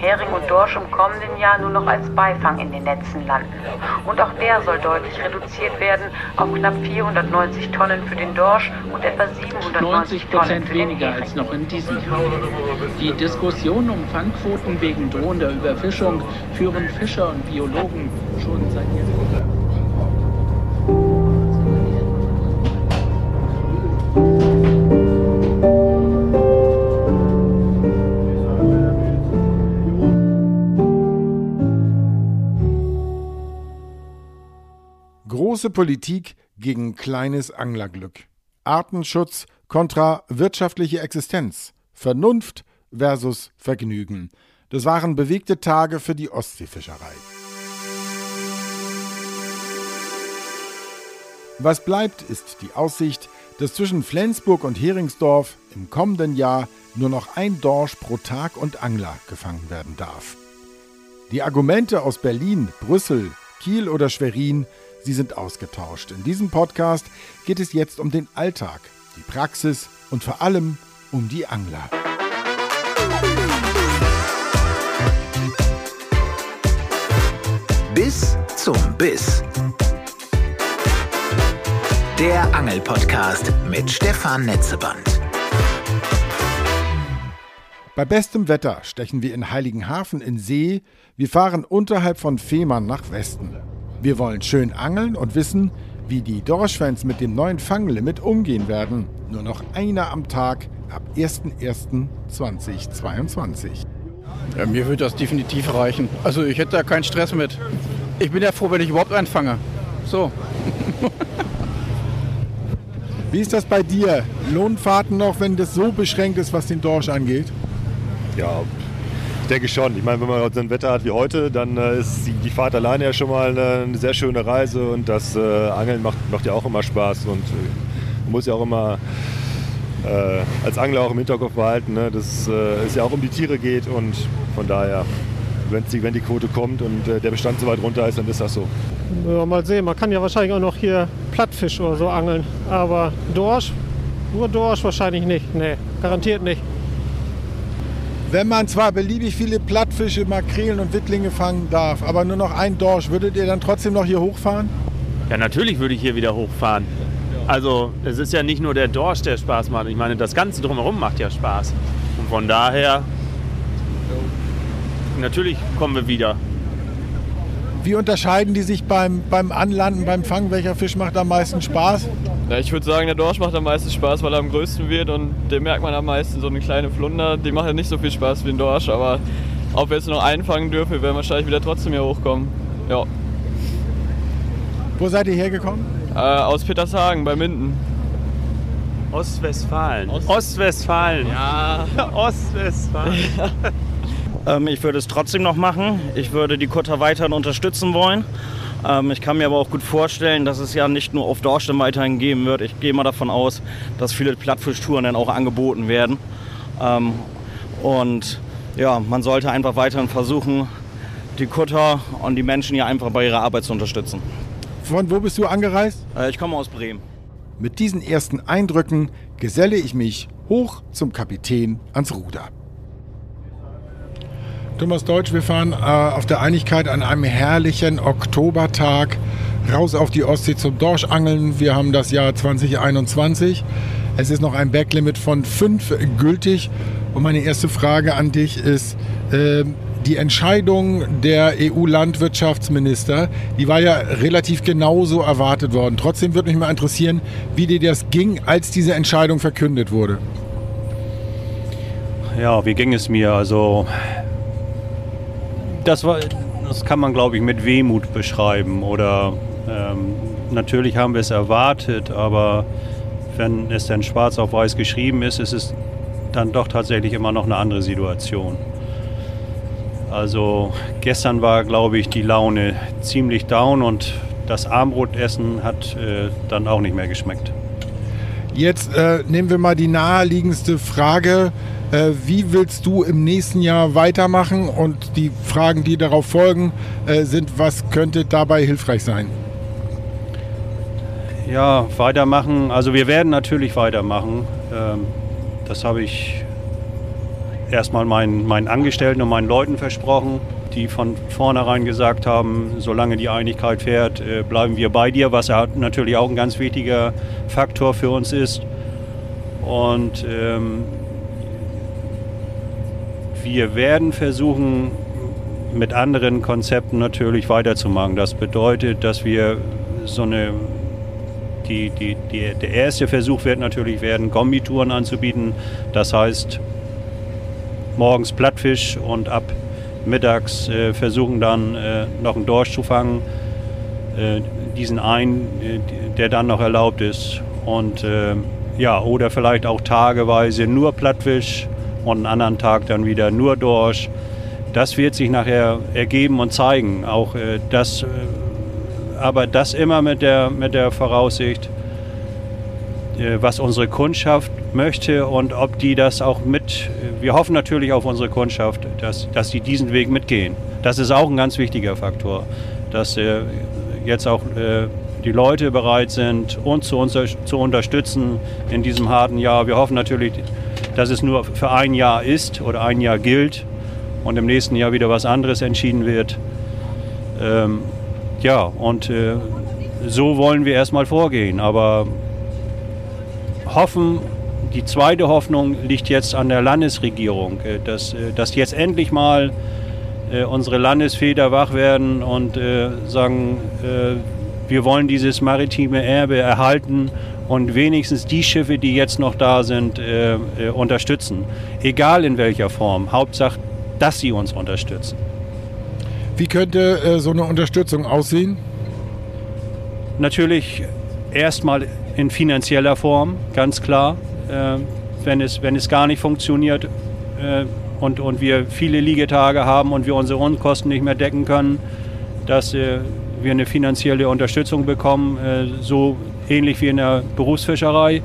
Hering und Dorsch im kommenden Jahr nur noch als Beifang in den Netzen landen. Und auch der soll deutlich reduziert werden auf knapp 490 Tonnen für den Dorsch und etwa 790 Tonnen für den weniger als noch in diesem Jahr. Die Diskussion um Fangquoten wegen drohender Überfischung führen Fischer und Biologen schon seit Jahren. Große Politik gegen kleines Anglerglück. Artenschutz kontra wirtschaftliche Existenz. Vernunft versus Vergnügen. Das waren bewegte Tage für die Ostseefischerei. Was bleibt, ist die Aussicht, dass zwischen Flensburg und Heringsdorf im kommenden Jahr nur noch ein Dorsch pro Tag und Angler gefangen werden darf. Die Argumente aus Berlin, Brüssel, Kiel oder Schwerin Sie sind ausgetauscht. In diesem Podcast geht es jetzt um den Alltag, die Praxis und vor allem um die Angler. Bis zum Biss. Der Angelpodcast mit Stefan Netzeband. Bei bestem Wetter stechen wir in Heiligenhafen in See. Wir fahren unterhalb von Fehmarn nach Westen. Wir wollen schön angeln und wissen, wie die Dorschfans mit dem neuen Fanglimit umgehen werden. Nur noch einer am Tag ab 01.01.2022. Ja, mir würde das definitiv reichen. Also ich hätte da keinen Stress mit. Ich bin ja froh, wenn ich überhaupt einen fange. So. Wie ist das bei dir? Lohnfahrten noch, wenn das so beschränkt ist, was den Dorsch angeht? Ja, ich denke schon. Ich meine, wenn man so ein Wetter hat wie heute, dann äh, ist die, Fahrt alleine ja schon mal eine, eine sehr schöne Reise und das äh, Angeln macht, macht, ja auch immer Spaß und äh, man muss ja auch immer äh, als Angler auch im Hinterkopf behalten, ne, dass äh, es ja auch um die Tiere geht und von daher, die, wenn die Quote kommt und äh, der Bestand so weit runter ist, dann ist das so. Ja, mal sehen, man kann ja wahrscheinlich auch noch hier Plattfisch oder so angeln, aber Dorsch, nur Dorsch wahrscheinlich nicht, nee, garantiert nicht. Wenn man zwar beliebig viele Plattfische, Makrelen und Wittlinge fangen darf, aber nur noch ein Dorsch, würdet ihr dann trotzdem noch hier hochfahren? Ja, natürlich würde ich hier wieder hochfahren. Also es ist ja nicht nur der Dorsch, der Spaß macht. Ich meine, das Ganze drumherum macht ja Spaß. Und von daher, natürlich kommen wir wieder. Wie unterscheiden die sich beim, beim Anlanden, beim Fangen? Welcher Fisch macht am meisten Spaß? Ja, ich würde sagen, der Dorsch macht am meisten Spaß, weil er am größten wird und den merkt man am meisten. So eine kleine Flunder, die macht ja nicht so viel Spaß wie ein Dorsch, aber ob wir jetzt noch einfangen dürfen, wir werden wahrscheinlich wieder trotzdem hier hochkommen. Ja. Wo seid ihr hergekommen? Äh, aus Petershagen bei Minden. Ostwestfalen. Ost Ostwestfalen. Ja, Ostwestfalen. ähm, ich würde es trotzdem noch machen. Ich würde die Kutter weiterhin unterstützen wollen. Ähm, ich kann mir aber auch gut vorstellen, dass es ja nicht nur auf Dorsch weiterhin geben wird. Ich gehe mal davon aus, dass viele Plattfisch-Touren dann auch angeboten werden. Ähm, und ja, man sollte einfach weiterhin versuchen, die Kutter und die Menschen hier einfach bei ihrer Arbeit zu unterstützen. Von wo bist du angereist? Äh, ich komme aus Bremen. Mit diesen ersten Eindrücken geselle ich mich hoch zum Kapitän ans Ruder. Thomas Deutsch, wir fahren äh, auf der Einigkeit an einem herrlichen Oktobertag raus auf die Ostsee zum Dorschangeln. Wir haben das Jahr 2021. Es ist noch ein Backlimit von fünf gültig. Und meine erste Frage an dich ist, äh, die Entscheidung der EU-Landwirtschaftsminister, die war ja relativ genauso erwartet worden. Trotzdem würde mich mal interessieren, wie dir das ging, als diese Entscheidung verkündet wurde. Ja, wie ging es mir? Also das, war, das kann man, glaube ich, mit Wehmut beschreiben. Oder ähm, natürlich haben wir es erwartet, aber wenn es dann schwarz auf weiß geschrieben ist, ist es dann doch tatsächlich immer noch eine andere Situation. Also gestern war, glaube ich, die Laune ziemlich down und das Armbrotessen hat äh, dann auch nicht mehr geschmeckt. Jetzt äh, nehmen wir mal die naheliegendste Frage. Äh, wie willst du im nächsten Jahr weitermachen? Und die Fragen, die darauf folgen, äh, sind, was könnte dabei hilfreich sein? Ja, weitermachen. Also wir werden natürlich weitermachen. Ähm, das habe ich erstmal meinen, meinen Angestellten und meinen Leuten versprochen, die von vornherein gesagt haben, solange die Einigkeit fährt, äh, bleiben wir bei dir, was natürlich auch ein ganz wichtiger Faktor für uns ist. Und ähm, wir werden versuchen, mit anderen Konzepten natürlich weiterzumachen. Das bedeutet, dass wir so eine die, die, die, der erste Versuch wird natürlich werden, Kombitouren anzubieten. Das heißt, morgens Plattfisch und ab mittags äh, versuchen dann äh, noch einen Dorsch zu fangen. Äh, diesen einen, äh, der dann noch erlaubt ist. Und äh, ja, oder vielleicht auch tageweise nur Plattfisch und einen anderen Tag dann wieder nur Dorsch. Das wird sich nachher ergeben und zeigen. Auch äh, das aber das immer mit der, mit der Voraussicht, äh, was unsere Kundschaft möchte und ob die das auch mit, wir hoffen natürlich auf unsere Kundschaft, dass, dass die diesen Weg mitgehen. Das ist auch ein ganz wichtiger Faktor, dass äh, jetzt auch äh, die Leute bereit sind, uns zu, unser, zu unterstützen in diesem harten Jahr. Wir hoffen natürlich, dass es nur für ein Jahr ist oder ein Jahr gilt und im nächsten Jahr wieder was anderes entschieden wird. Ähm, ja, und äh, so wollen wir erstmal vorgehen. Aber hoffen, die zweite Hoffnung liegt jetzt an der Landesregierung, äh, dass, äh, dass jetzt endlich mal äh, unsere Landesväter wach werden und sagen, wir wollen dieses maritime Erbe erhalten und wenigstens die Schiffe, die jetzt noch da sind, äh, unterstützen. Egal in welcher Form. Hauptsache, dass sie uns unterstützen. Wie könnte äh, so eine Unterstützung aussehen? Natürlich erstmal in finanzieller Form, ganz klar. Äh, wenn, es, wenn es gar nicht funktioniert äh, und, und wir viele Liegetage haben und wir unsere Unkosten nicht mehr decken können, dass äh, wir eine finanzielle Unterstützung bekommen, äh, so ähnlich wie in der Berufsfischerei.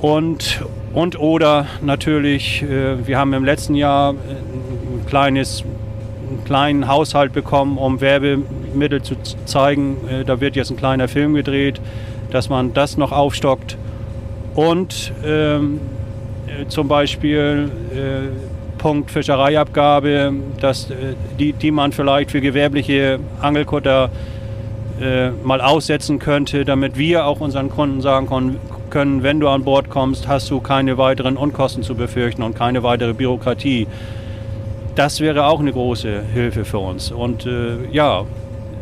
Und, und oder natürlich, äh, wir haben im letzten Jahr ein kleines einen kleinen Haushalt bekommen, um Werbemittel zu zeigen. Äh, da wird jetzt ein kleiner Film gedreht, dass man das noch aufstockt. Und ähm, äh, zum Beispiel äh, Punkt Fischereiabgabe, dass, die, die man vielleicht für gewerbliche Angelkutter äh, mal aussetzen könnte, damit wir auch unseren Kunden sagen können, wenn du an Bord kommst, hast du keine weiteren Unkosten zu befürchten und keine weitere Bürokratie das wäre auch eine große Hilfe für uns. Und äh, ja,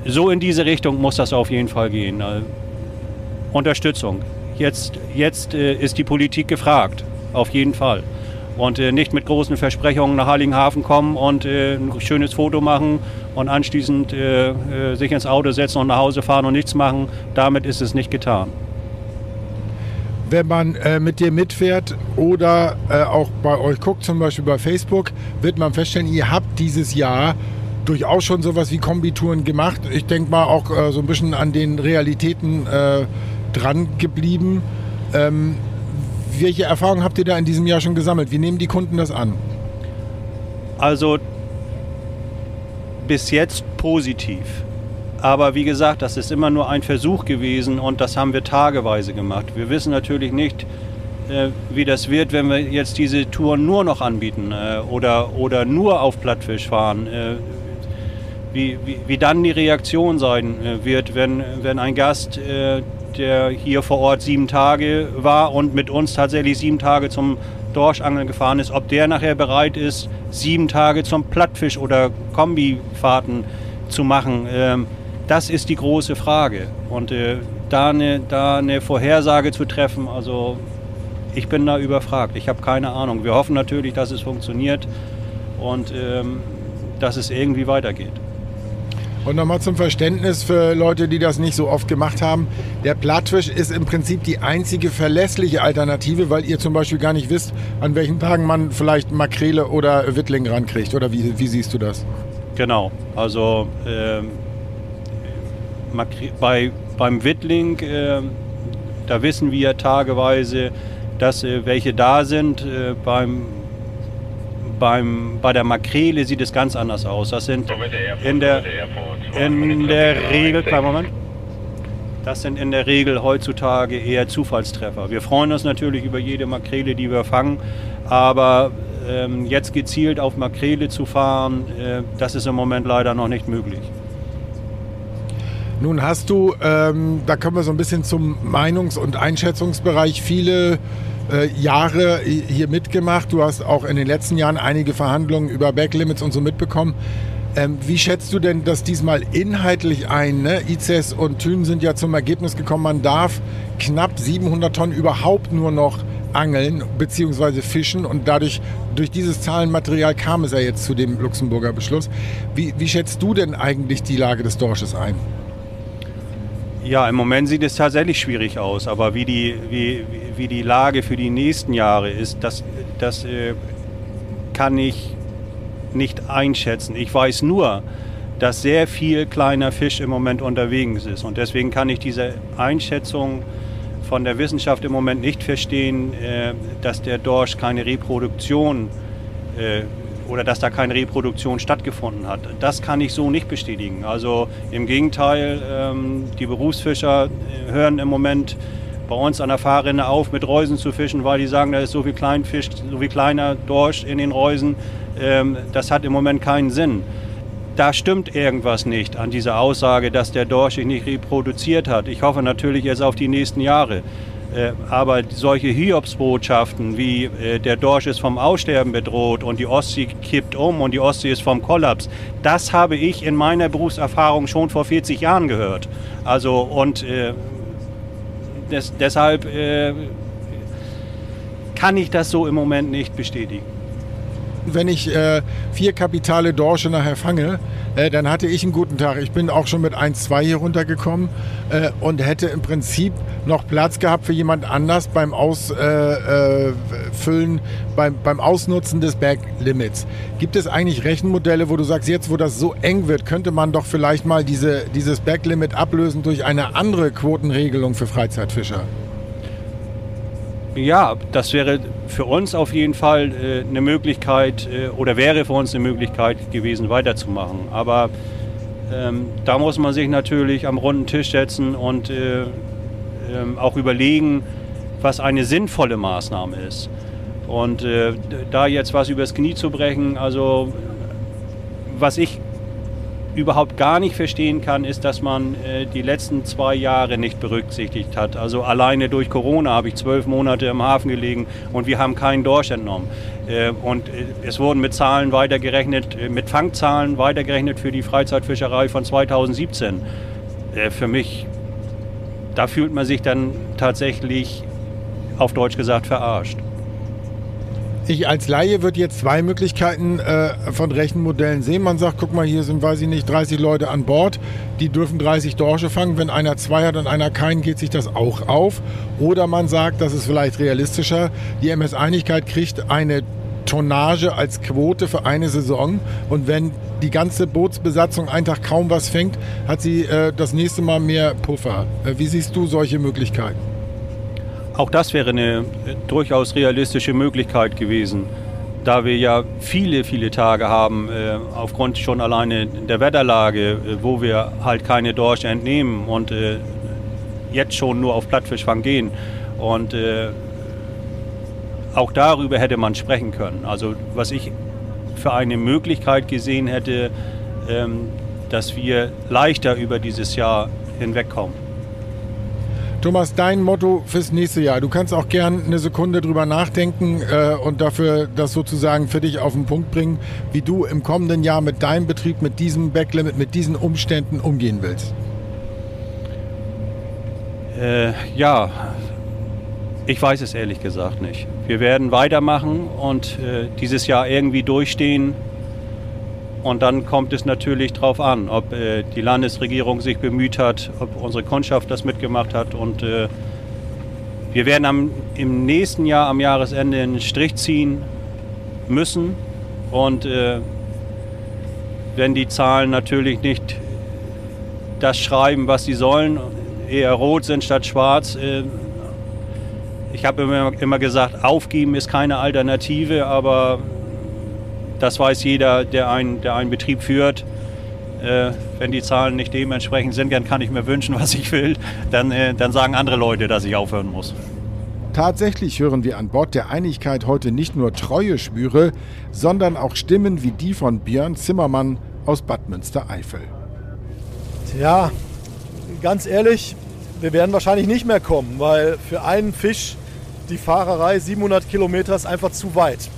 so in diese Richtung muss das auf jeden Fall gehen. Äh, Unterstützung. Jetzt, jetzt äh, ist die Politik gefragt, auf jeden Fall. Und äh, nicht mit großen Versprechungen nach Heiligenhafen kommen und äh, ein schönes Foto machen und anschließend äh, sich ins Auto setzen und nach Hause fahren und nichts machen. Damit ist es nicht getan wenn man äh, mit dir mitfährt oder äh, auch bei euch guckt, zum Beispiel bei Facebook, wird man feststellen, ihr habt dieses Jahr durchaus schon sowas wie Kombitouren gemacht. Ich denke mal auch äh, so ein bisschen an den Realitäten äh, dran geblieben. Ähm, welche Erfahrungen habt ihr da in diesem Jahr schon gesammelt? Wie nehmen die Kunden das an? Also bis jetzt positiv. Aber wie gesagt, das ist immer nur ein Versuch gewesen und das haben wir tageweise gemacht. Wir wissen natürlich nicht, äh, wie das wird, wenn wir jetzt diese Touren nur noch anbieten äh, oder, oder nur auf Plattfisch fahren. Äh, wie, wie, wie dann die Reaktion sein wird, wenn, wenn ein Gast, der hier vor Ort sieben Tage war und mit uns tatsächlich sieben Tage zum Dorschangeln gefahren ist, ob der nachher bereit ist, sieben Tage zum Plattfisch oder Kombifahrten zu machen. Ähm, das ist die große Frage. Und äh, da, eine, da eine Vorhersage zu treffen, also ich bin da überfragt. Ich habe keine Ahnung. Wir hoffen natürlich, dass es funktioniert und ähm, dass es irgendwie weitergeht. Und nochmal zum Verständnis für Leute, die das nicht so oft gemacht haben. Der Plattfisch ist im Prinzip die einzige verlässliche Alternative, weil ihr zum Beispiel gar nicht wisst, an welchen Tagen man vielleicht Makrele oder Wittling rankriegt. Oder wie, wie siehst du das? Genau. Also ähm, bei, beim Wittling, äh, da wissen wir tageweise, dass äh, welche da sind. Äh, beim, beim, bei der Makrele sieht es ganz anders aus. Das sind in der, in der Regel, kleinen Moment, das sind in der Regel heutzutage eher Zufallstreffer. Wir freuen uns natürlich über jede Makrele, die wir fangen, aber ähm, jetzt gezielt auf Makrele zu fahren, äh, das ist im Moment leider noch nicht möglich. Nun hast du, ähm, da kommen wir so ein bisschen zum Meinungs- und Einschätzungsbereich, viele äh, Jahre hier mitgemacht. Du hast auch in den letzten Jahren einige Verhandlungen über Backlimits und so mitbekommen. Ähm, wie schätzt du denn das diesmal inhaltlich ein? Ne? ICES und Thün sind ja zum Ergebnis gekommen, man darf knapp 700 Tonnen überhaupt nur noch angeln bzw. fischen und dadurch durch dieses Zahlenmaterial kam es ja jetzt zu dem Luxemburger Beschluss. Wie, wie schätzt du denn eigentlich die Lage des Dorsches ein? Ja, im Moment sieht es tatsächlich schwierig aus, aber wie die, wie die Lage für die nächsten Jahre ist, das, das äh, kann ich nicht einschätzen. Ich weiß nur, dass sehr viel kleiner Fisch im Moment unterwegs ist. Und deswegen kann ich diese Einschätzung von der Wissenschaft im Moment nicht verstehen, äh, dass der Dorsch keine Reproduktion äh, oder dass da keine Reproduktion stattgefunden hat. Das kann ich so nicht bestätigen. Also im Gegenteil, ähm, die Berufsfischer äh, hören im Moment bei uns an der Fahrrinne auf, mit Reusen zu fischen, weil die sagen, da ist so viel Kleinfisch, so viel kleiner Dorsch in den Reusen. Ähm, das hat im Moment keinen Sinn. Da stimmt irgendwas nicht an dieser Aussage, dass der Dorsch sich nicht reproduziert hat. Ich hoffe natürlich jetzt auf die nächsten Jahre. Äh, aber solche Hiobsbotschaften wie äh, der Dorsch ist vom Aussterben bedroht und die Ostsee kippt um und die Ostsee ist vom Kollaps, das habe ich in meiner Berufserfahrung schon vor 40 Jahren gehört. Also und äh, des, deshalb äh, kann ich das so im Moment nicht bestätigen. Wenn ich äh, vier kapitale Dorsche nachher fange, äh, dann hatte ich einen guten Tag. Ich bin auch schon mit 1-2 hier runtergekommen äh, und hätte im Prinzip noch Platz gehabt für jemand anders beim Ausfüllen, äh, äh, beim, beim Ausnutzen des Backlimits. Gibt es eigentlich Rechenmodelle, wo du sagst, jetzt wo das so eng wird, könnte man doch vielleicht mal diese, dieses Backlimit ablösen durch eine andere Quotenregelung für Freizeitfischer? Ja, das wäre für uns auf jeden Fall äh, eine Möglichkeit äh, oder wäre für uns eine Möglichkeit gewesen, weiterzumachen. Aber ähm, da muss man sich natürlich am runden Tisch setzen und äh, ähm, auch überlegen, was eine sinnvolle Maßnahme ist. Und äh, da jetzt was übers Knie zu brechen, also was ich überhaupt gar nicht verstehen kann, ist, dass man äh, die letzten zwei Jahre nicht berücksichtigt hat. Also alleine durch Corona habe ich zwölf Monate im Hafen gelegen und wir haben keinen Dorsch entnommen. Äh, und äh, es wurden mit Zahlen weitergerechnet, äh, mit Fangzahlen weitergerechnet für die Freizeitfischerei von 2017. Äh, für mich, da fühlt man sich dann tatsächlich auf Deutsch gesagt verarscht. Ich als Laie würde jetzt zwei Möglichkeiten äh, von Rechenmodellen sehen. Man sagt, guck mal, hier sind, weiß ich nicht, 30 Leute an Bord, die dürfen 30 Dorsche fangen. Wenn einer zwei hat und einer keinen, geht sich das auch auf. Oder man sagt, das ist vielleicht realistischer, die MS Einigkeit kriegt eine Tonnage als Quote für eine Saison. Und wenn die ganze Bootsbesatzung einen Tag kaum was fängt, hat sie äh, das nächste Mal mehr Puffer. Äh, wie siehst du solche Möglichkeiten? Auch das wäre eine äh, durchaus realistische Möglichkeit gewesen, da wir ja viele, viele Tage haben, äh, aufgrund schon alleine der Wetterlage, äh, wo wir halt keine Dorsche entnehmen und jetzt schon nur auf Plattfischfang gehen. Und auch darüber hätte man sprechen können. Also was ich für eine Möglichkeit gesehen hätte, ähm, dass wir leichter über dieses Jahr hinwegkommen. Thomas, dein Motto fürs nächste Jahr. Du kannst auch gern eine Sekunde drüber nachdenken äh, und dafür das sozusagen für dich auf den Punkt bringen, wie du im kommenden Jahr mit deinem Betrieb, mit diesem Backlimit, mit diesen Umständen umgehen willst. Äh, ja, ich weiß es ehrlich gesagt nicht. Wir werden weitermachen und äh, dieses Jahr irgendwie durchstehen. Und dann kommt es natürlich darauf an, ob äh, die Landesregierung sich bemüht hat, ob unsere Kundschaft das mitgemacht hat. Und äh, wir werden am, im nächsten Jahr am Jahresende einen Strich ziehen müssen. Und äh, wenn die Zahlen natürlich nicht das schreiben, was sie sollen, eher rot sind statt schwarz. Äh, ich habe immer, immer gesagt, aufgeben ist keine Alternative, aber das weiß jeder, der einen, der einen Betrieb führt. äh, wenn die Zahlen nicht dementsprechend sind, dann kann ich mir wünschen, was ich will. Dann, äh, dann sagen andere Leute, dass ich aufhören muss. Tatsächlich hören wir an Bord der Einigkeit heute nicht nur treue Schwüre, sondern auch Stimmen wie die von Björn Zimmermann aus Bad Münstereifel. Tja, ganz ehrlich, wir werden wahrscheinlich nicht mehr kommen, weil für einen Fisch die Fahrerei 700 Kilometer ist einfach zu weit.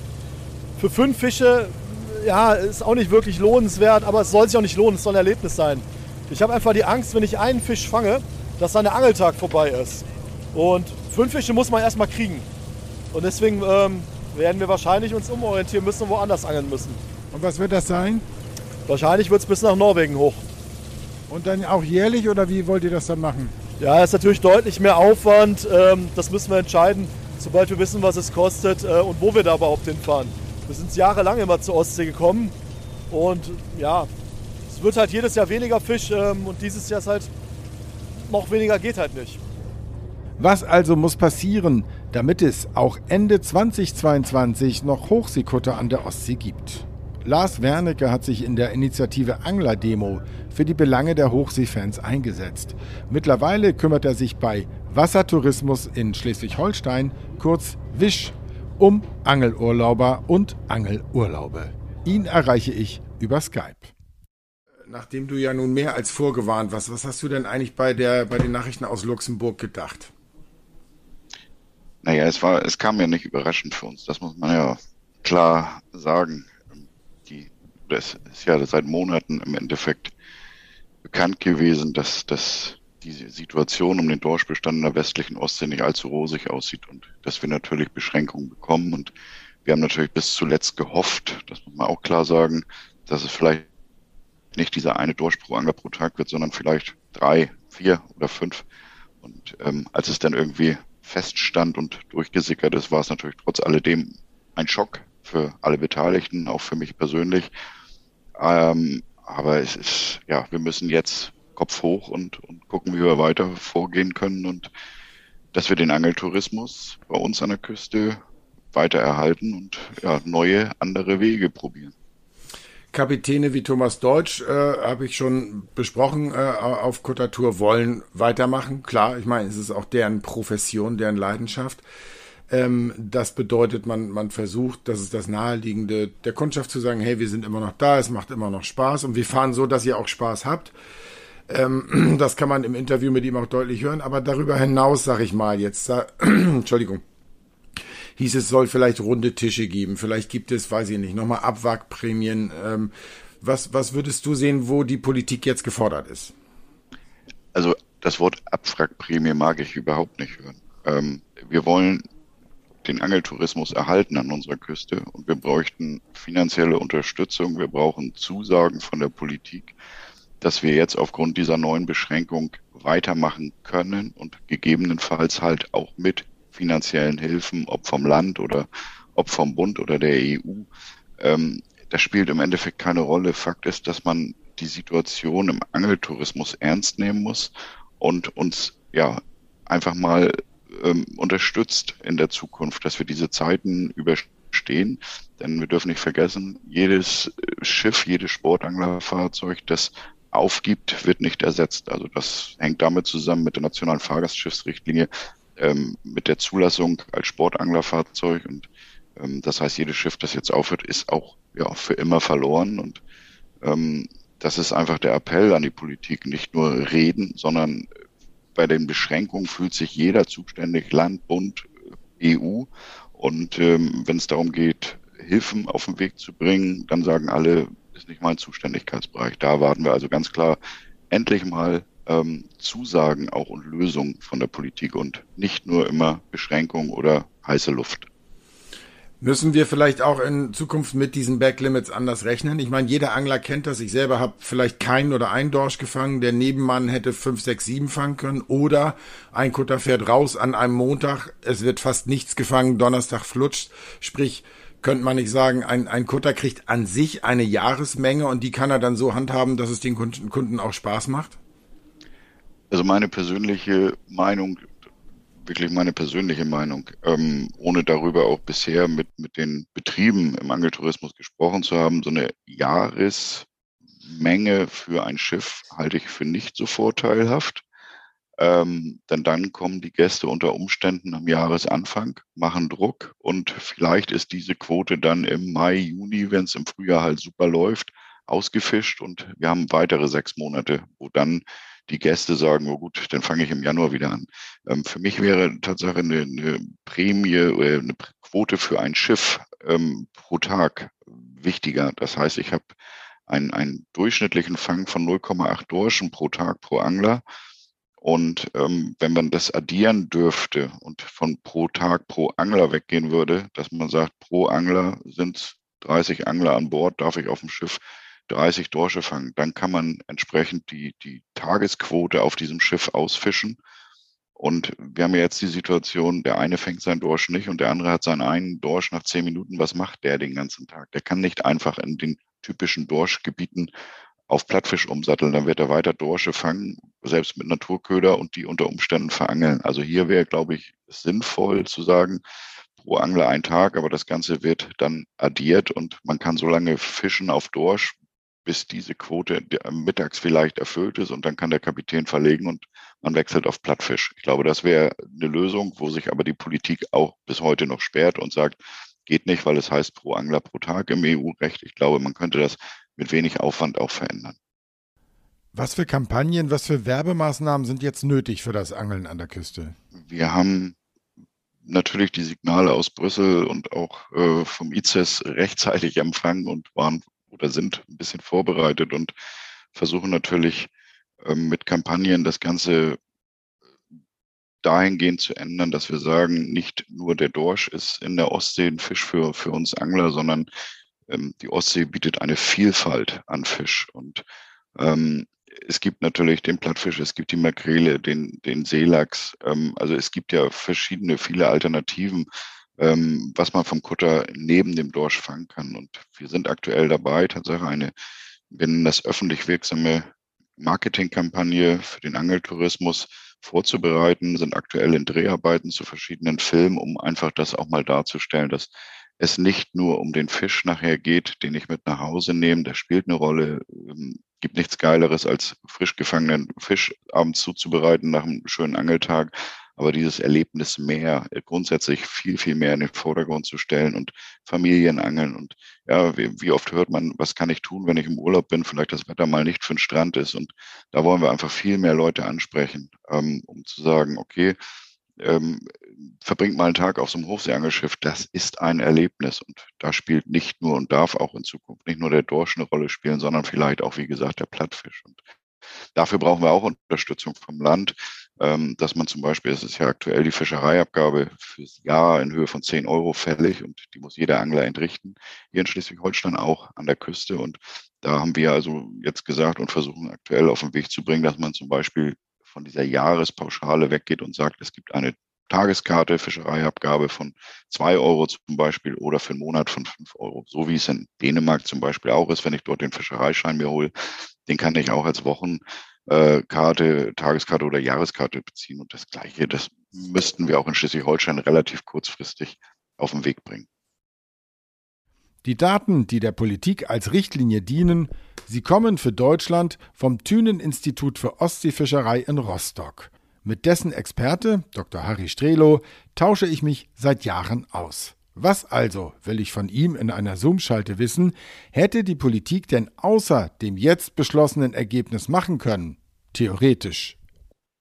Für fünf Fische, ja, ist auch nicht wirklich lohnenswert, aber es soll sich auch nicht lohnen, es soll ein Erlebnis sein. Ich habe einfach die Angst, wenn ich einen Fisch fange, dass dann der Angeltag vorbei ist. Und fünf Fische muss man erstmal kriegen. Und deswegen ähm, werden wir wahrscheinlich uns umorientieren müssen und woanders angeln müssen. Und was wird das sein? Wahrscheinlich wird es bis nach Norwegen hoch. Und dann auch jährlich oder wie wollt ihr das dann machen? Ja, das ist natürlich deutlich mehr Aufwand. Ähm, das müssen wir entscheiden, sobald wir wissen, was es kostet äh, und wo wir da überhaupt hinfahren. Wir sind jahrelang immer zur Ostsee gekommen und ja, es wird halt jedes Jahr weniger Fisch ähm, und dieses Jahr ist halt noch weniger geht halt nicht. Was also muss passieren, damit es auch Ende 2022 noch Hochseekutter an der Ostsee gibt? Lars Wernicke hat sich in der Initiative Angler Demo für die Belange der Hochseefans eingesetzt. Mittlerweile kümmert er sich bei Wassertourismus in Schleswig-Holstein, kurz WISH, um Angelurlauber und Angelurlaube. Ihn erreiche ich über Skype. Nachdem du ja nun mehr als vorgewarnt warst, was hast du denn eigentlich bei, der, bei den Nachrichten aus Luxemburg gedacht? Naja, es war, es kam ja nicht überraschend für uns, das muss man ja klar sagen. Die, das ist ja seit Monaten im Endeffekt bekannt gewesen, dass, dass die Situation um den Dorschbestand in der westlichen Ostsee nicht allzu rosig aussieht und dass wir natürlich Beschränkungen bekommen. Und wir haben natürlich bis zuletzt gehofft, das muss man auch klar sagen, dass es vielleicht nicht dieser eine Dorschbruchangler pro Tag wird, sondern vielleicht drei, vier oder fünf. Und ähm, als es dann irgendwie feststand und durchgesickert ist, war es natürlich trotz alledem ein Schock für alle Beteiligten, auch für mich persönlich. Ähm, aber es ist, ja, wir müssen jetzt Kopf hoch und, und gucken, wie wir weiter vorgehen können und dass wir den Angeltourismus bei uns an der Küste weiter erhalten und ja, neue, andere Wege probieren. Kapitäne wie Thomas Deutsch, äh, habe ich schon besprochen, äh, auf Kotatur wollen weitermachen. Klar, ich meine, es ist auch deren Profession, deren Leidenschaft. Ähm, das bedeutet, man, man versucht, das ist das Naheliegende, der Kundschaft zu sagen, hey, wir sind immer noch da, es macht immer noch Spaß und wir fahren so, dass ihr auch Spaß habt. Ähm, das kann man im Interview mit ihm auch deutlich hören, aber darüber hinaus, sag ich mal jetzt, äh, Entschuldigung, hieß es, soll vielleicht runde Tische geben. Vielleicht gibt es, weiß ich nicht, nochmal Abwrackprämien. Ähm, was, was würdest du sehen, wo die Politik jetzt gefordert ist? Also das Wort Abwrackprämie mag ich überhaupt nicht hören. Ähm, wir wollen den Angeltourismus erhalten an unserer Küste und wir bräuchten finanzielle Unterstützung, wir brauchen Zusagen von der Politik, dass wir jetzt aufgrund dieser neuen Beschränkung weitermachen können und gegebenenfalls halt auch mit finanziellen Hilfen, ob vom Land oder ob vom Bund oder der EU. Ähm, das spielt im Endeffekt keine Rolle. Fakt ist, dass man die Situation im Angeltourismus ernst nehmen muss und uns ja einfach mal ähm, unterstützt in der Zukunft, dass wir diese Zeiten überstehen. Denn wir dürfen nicht vergessen, jedes Schiff, jedes Sportanglerfahrzeug, das aufgibt, wird nicht ersetzt. Also das hängt damit zusammen mit der nationalen Fahrgastschiffsrichtlinie, ähm, mit der Zulassung als Sportanglerfahrzeug. Und ähm, das heißt, jedes Schiff, das jetzt aufhört, ist auch ja für immer verloren. Und ähm, das ist einfach der Appell an die Politik, nicht nur reden, sondern bei den Beschränkungen fühlt sich jeder zuständig, Land, Bund, EU. Und ähm, wenn es darum geht, Hilfen auf den Weg zu bringen, dann sagen alle, ist nicht mein Zuständigkeitsbereich. Da warten wir also ganz klar endlich mal ähm, Zusagen auch und Lösungen von der Politik und nicht nur immer Beschränkungen oder heiße Luft. Müssen wir vielleicht auch in Zukunft mit diesen Backlimits anders rechnen? Ich meine, jeder Angler kennt das. Ich selber habe vielleicht keinen oder einen Dorsch gefangen. Der Nebenmann hätte fünf, sechs, sieben fangen können. Oder ein Kutter fährt raus an einem Montag. Es wird fast nichts gefangen. Donnerstag flutscht. Sprich, könnte man nicht sagen, ein, ein Kutter kriegt an sich eine Jahresmenge und die kann er dann so handhaben, dass es den Kunden auch Spaß macht? Also meine persönliche Meinung wirklich meine persönliche Meinung, ähm, ohne darüber auch bisher mit, mit den Betrieben im Angeltourismus gesprochen zu haben, so eine Jahreswelle Menge für ein Schiff halte ich für nicht so vorteilhaft. Ähm, denn dann kommen die Gäste unter Umständen am Jahresanfang, machen Druck und vielleicht ist diese Quote dann im Mai, Juni, wenn es im Frühjahr halt super läuft, ausgefischt und wir haben weitere sechs Monate, wo dann die Gäste sagen, oh gut, dann fange ich im Januar wieder an. Ähm, für mich wäre Tatsache eine, eine Prämie oder eine Quote für ein Schiff ähm, pro Tag wichtiger. Das heißt, ich habe einen, einen durchschnittlichen Fang von 0,8 Dorschen pro Tag pro Angler. Und ähm, wenn man das addieren dürfte und von pro Tag pro Angler weggehen würde, dass man sagt, pro Angler sind 30 Angler an Bord, darf ich auf dem Schiff 30 Dorsche fangen, dann kann man entsprechend die, die Tagesquote auf diesem Schiff ausfischen. Und wir haben ja jetzt die Situation, der eine fängt seinen Dorsch nicht und der andere hat seinen einen Dorsch nach zehn Minuten. Was macht der den ganzen Tag? Der kann nicht einfach in den typischen Dorschgebieten auf Plattfisch umsatteln. Dann wird er weiter Dorsche fangen, selbst mit Naturköder und die unter Umständen verangeln. Also hier wäre, glaube ich, sinnvoll zu sagen, pro Angler ein Tag, aber das Ganze wird dann addiert und man kann so lange fischen auf Dorsch, bis diese Quote mittags vielleicht erfüllt ist und dann kann der Kapitän verlegen und man wechselt auf Plattfisch. Ich glaube, das wäre eine Lösung, wo sich aber die Politik auch bis heute noch sperrt und sagt, geht nicht, weil es heißt pro Angler pro Tag im EU-Recht. Ich glaube, man könnte das mit wenig Aufwand auch verändern. Was für Kampagnen, was für Werbemaßnahmen sind jetzt nötig für das Angeln an der Küste? Wir haben natürlich die Signale aus Brüssel und auch äh, vom ICES rechtzeitig empfangen und waren oder sind ein bisschen vorbereitet und versuchen natürlich ähm, mit Kampagnen das Ganze dahingehend zu ändern, dass wir sagen, nicht nur der Dorsch ist in der Ostsee ein Fisch für, für uns Angler, sondern ähm, die Ostsee bietet eine Vielfalt an Fisch. Und ähm, es gibt natürlich den Plattfisch, es gibt die Makrele, den, den Seelachs. Ähm, also es gibt ja verschiedene, viele Alternativen, ähm, was man vom Kutter neben dem Dorsch fangen kann. Und wir sind aktuell dabei, tatsächlich eine, nennen das öffentlich wirksame Marketingkampagne für den Angeltourismus vorzubereiten, sind aktuell in Dreharbeiten zu verschiedenen Filmen, um einfach das auch mal darzustellen, dass es nicht nur um den Fisch nachher geht, den ich mit nach Hause nehme, der spielt eine Rolle. Ähm, gibt nichts Geileres, als frisch gefangenen Fisch abends zuzubereiten nach einem schönen Angeltag, aber dieses Erlebnis mehr, äh, grundsätzlich viel, viel mehr in den Vordergrund zu stellen und Familienangeln und ja, wie, wie, oft hört man, was kann ich tun, wenn ich im Urlaub bin, vielleicht das Wetter mal nicht für den Strand ist und da wollen wir einfach viel mehr Leute ansprechen, ähm, um zu sagen, okay, ähm, verbringt mal einen Tag auf so einem Hochseeangelschiff, das ist ein Erlebnis und da spielt nicht nur und darf auch in Zukunft nicht nur der Dorsch eine Rolle spielen, sondern vielleicht auch, wie gesagt, der Plattfisch. Und dafür brauchen wir auch Unterstützung vom Land, ähm, dass man zum Beispiel, es ist ja aktuell die Fischereiabgabe fürs Jahr in Höhe von 10 Euro fällig und die muss jeder Angler entrichten, hier in Schleswig-Holstein auch an der Küste. Und da haben wir also jetzt gesagt und versuchen aktuell auf den Weg zu bringen, dass man zum Beispiel von dieser Jahrespauschale weggeht und sagt, es gibt eine Tageskarte, Fischereiabgabe von zwei Euro zum Beispiel oder für einen Monat von fünf Euro. So wie es in Dänemark zum Beispiel auch ist, wenn ich dort den Fischereischein mir hole, den kann ich auch als Wochenkarte, Tageskarte oder Jahreskarte beziehen. Und das Gleiche, das müssten wir auch in Schleswig-Holstein relativ kurzfristig auf den Weg bringen. Die Daten, die der Politik als Richtlinie dienen, sie kommen für Deutschland vom Thünen-Institut für Ostseefischerei in Rostock. Mit dessen Experte, Dr. Harry Strelo, tausche ich mich seit Jahren aus. Was also, will ich von ihm in einer Zoom-Schalte wissen, hätte die Politik denn außer dem jetzt beschlossenen Ergebnis machen können? Theoretisch.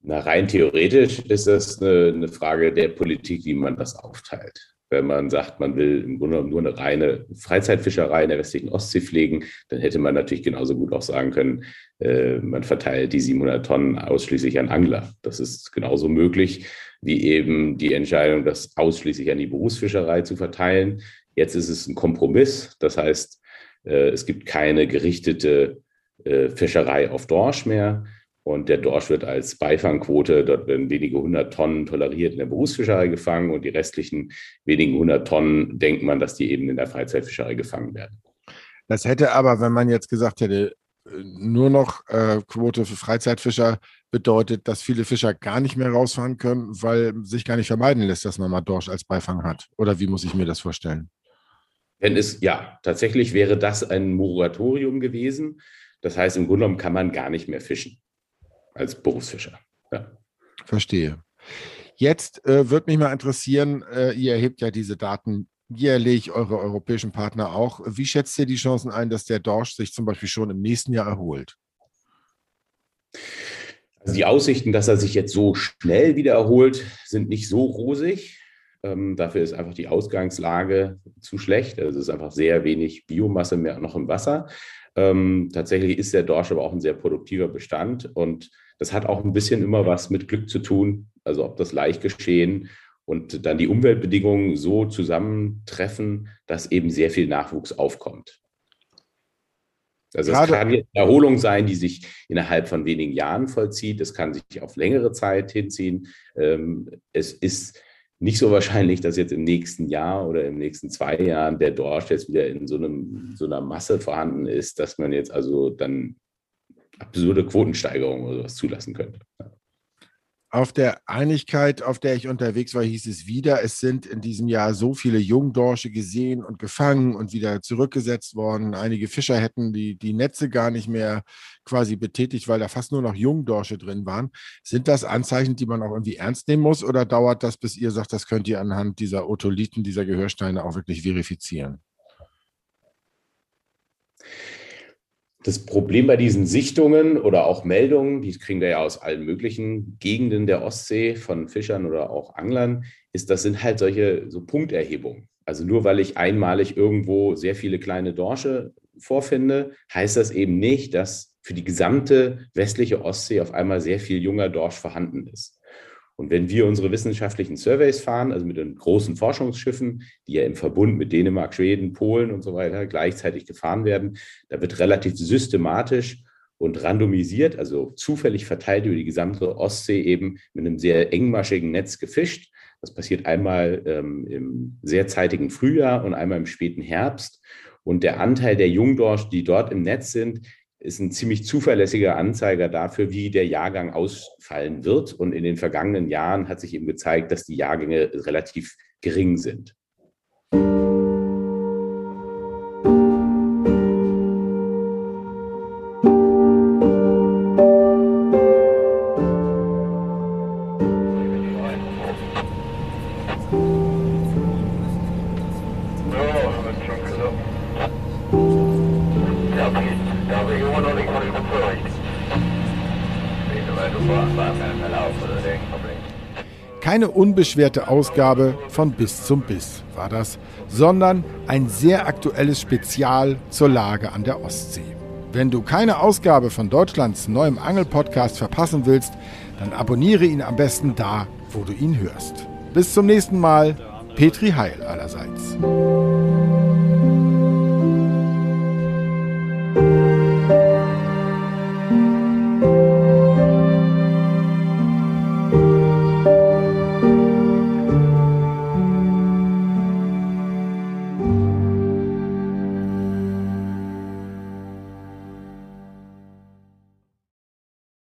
Na, rein theoretisch ist das eine, eine Frage der Politik, wie man das aufteilt wenn man sagt, man will im Grunde nur eine reine Freizeitfischerei in der westlichen Ostsee pflegen, dann hätte man natürlich genauso gut auch sagen können, äh, man verteilt die 700 Tonnen ausschließlich an Angler. Das ist genauso möglich wie eben die Entscheidung, das ausschließlich an die Berufsfischerei zu verteilen. Jetzt ist es ein Kompromiss. Das heißt, äh, es gibt keine gerichtete äh, Fischerei auf Dorsch mehr. Und der Dorsch wird als Beifangquote, dort werden wenige hundert Tonnen toleriert in der Berufsfischerei gefangen und die restlichen wenigen hundert Tonnen denkt man, dass die eben in der Freizeitfischerei gefangen werden. Das hätte aber, wenn man jetzt gesagt hätte, nur noch äh, Quote für Freizeitfischer bedeutet, dass viele Fischer gar nicht mehr rausfahren können, weil sich gar nicht vermeiden lässt, dass man mal Dorsch als Beifang hat. Oder wie muss ich mir das vorstellen? Wenn es, ja, tatsächlich wäre das ein Moratorium gewesen Das heißt, im Grunde genommen kann man gar nicht mehr fischen als Berufsfischer. Ja. Verstehe. Jetzt äh, würde mich mal interessieren, äh, ihr erhebt ja diese Daten jährlich, eure europäischen Partner auch. Wie schätzt ihr die Chancen ein, dass der Dorsch sich zum Beispiel schon im nächsten Jahr erholt? Also die Aussichten, dass er sich jetzt so schnell wieder erholt, sind nicht so rosig. Ähm, dafür ist einfach die Ausgangslage zu schlecht. Also es ist einfach sehr wenig Biomasse mehr noch im Wasser. Ähm, tatsächlich ist der Dorsch aber auch ein sehr produktiver Bestand und das hat auch ein bisschen immer was mit Glück zu tun. Also ob das leicht geschehen und dann die Umweltbedingungen so zusammentreffen, dass eben sehr viel Nachwuchs aufkommt. Also es kann eine Erholung sein, die sich innerhalb von wenigen Jahren vollzieht. Es kann sich auf längere Zeit hinziehen. Ähm, es ist nicht so wahrscheinlich, dass jetzt im nächsten Jahr oder im nächsten zwei Jahren der Dorsch jetzt wieder in so, einem, so einer Masse vorhanden ist, dass man jetzt also dann absurde Quotensteigerungen oder sowas zulassen könnte. Auf der Einigkeit, auf der ich unterwegs war, hieß es wieder, es sind in diesem Jahr so viele Jungdorsche gesehen und gefangen und wieder zurückgesetzt worden. Einige Fischer hätten die, die Netze gar nicht mehr quasi betätigt, weil da fast nur noch Jungdorsche drin waren. Sind das Anzeichen, die man auch irgendwie ernst nehmen muss oder dauert das, bis ihr sagt, das könnt ihr anhand dieser Otolithen, dieser Gehörsteine auch wirklich verifizieren? Das Problem bei diesen Sichtungen oder auch Meldungen, die kriegen wir ja aus allen möglichen Gegenden der Ostsee von Fischern oder auch Anglern, ist, das sind halt solche so Punkterhebungen. Also nur weil ich einmalig irgendwo sehr viele kleine Dorsche vorfinde, heißt das eben nicht, dass für die gesamte westliche Ostsee auf einmal sehr viel junger Dorsch vorhanden ist. Und wenn wir unsere wissenschaftlichen Surveys fahren, also mit den großen Forschungsschiffen, die ja im Verbund mit Dänemark, Schweden, Polen und so weiter gleichzeitig gefahren werden, da wird relativ systematisch und randomisiert, also zufällig verteilt über die gesamte Ostsee eben mit einem sehr engmaschigen Netz gefischt. Das passiert einmal ähm, im sehr zeitigen Frühjahr und einmal im späten Herbst. Und der Anteil der Jungdorsch, die dort im Netz sind, ist ein ziemlich zuverlässiger Anzeiger dafür, wie der Jahrgang ausfallen wird. Und in den vergangenen Jahren hat sich eben gezeigt, dass die Jahrgänge relativ gering sind. Keine unbeschwerte Ausgabe von Bis zum Biss war das, sondern ein sehr aktuelles Spezial zur Lage an der Ostsee. Wenn du keine Ausgabe von Deutschlands neuem Angel-Podcast verpassen willst, dann abonniere ihn am besten da, wo du ihn hörst. Bis zum nächsten Mal. Petri Heil allerseits.